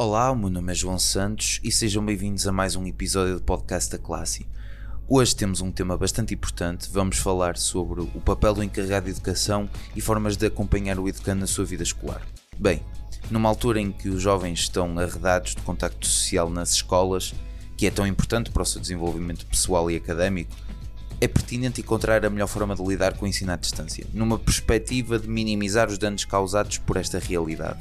Olá, o meu nome é João Santos e sejam bem-vindos a mais um episódio do podcast da Classe. Hoje temos um tema bastante importante. Vamos falar sobre o papel do encarregado de educação e formas de acompanhar o educando na sua vida escolar. Bem, numa altura em que os jovens estão arredados de contacto social nas escolas, que é tão importante para o seu desenvolvimento pessoal e académico, é pertinente encontrar a melhor forma de lidar com o ensino à distância, numa perspectiva de minimizar os danos causados por esta realidade.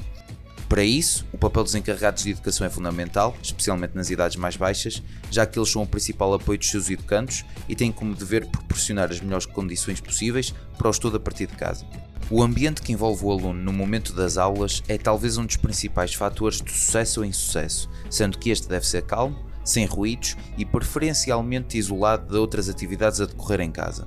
Para isso, o papel dos encarregados de educação é fundamental, especialmente nas idades mais baixas, já que eles são o principal apoio dos seus educandos e têm como dever proporcionar as melhores condições possíveis para o estudo a partir de casa. O ambiente que envolve o aluno no momento das aulas é talvez um dos principais fatores de sucesso ou insucesso, sendo que este deve ser calmo, sem ruídos e preferencialmente isolado de outras atividades a decorrer em casa.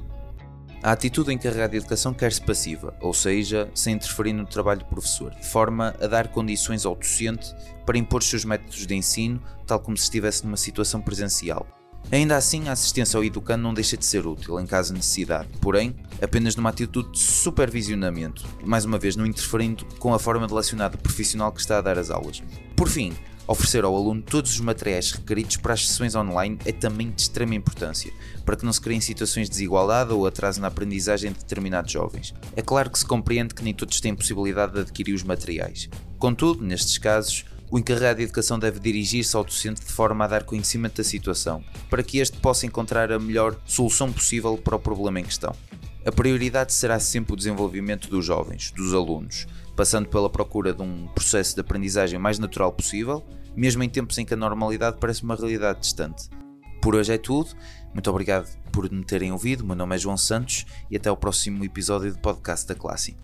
A atitude encarregada de educação quer-se passiva, ou seja, sem interferir no trabalho do professor, de forma a dar condições ao docente para impor seus métodos de ensino, tal como se estivesse numa situação presencial. Ainda assim, a assistência ao educando não deixa de ser útil em caso de necessidade, porém, apenas numa atitude de supervisionamento, mais uma vez não interferindo com a forma de relacionar do profissional que está a dar as aulas. Por fim, Oferecer ao aluno todos os materiais requeridos para as sessões online é também de extrema importância, para que não se criem situações de desigualdade ou atraso na aprendizagem de determinados jovens. É claro que se compreende que nem todos têm possibilidade de adquirir os materiais. Contudo, nestes casos, o encarregado de educação deve dirigir-se ao docente de forma a dar conhecimento da situação, para que este possa encontrar a melhor solução possível para o problema em questão. A prioridade será sempre o desenvolvimento dos jovens, dos alunos, passando pela procura de um processo de aprendizagem mais natural possível mesmo em tempos em que a normalidade parece uma realidade distante. Por hoje é tudo. Muito obrigado por me terem ouvido. Meu nome é João Santos e até o próximo episódio do podcast da Classe.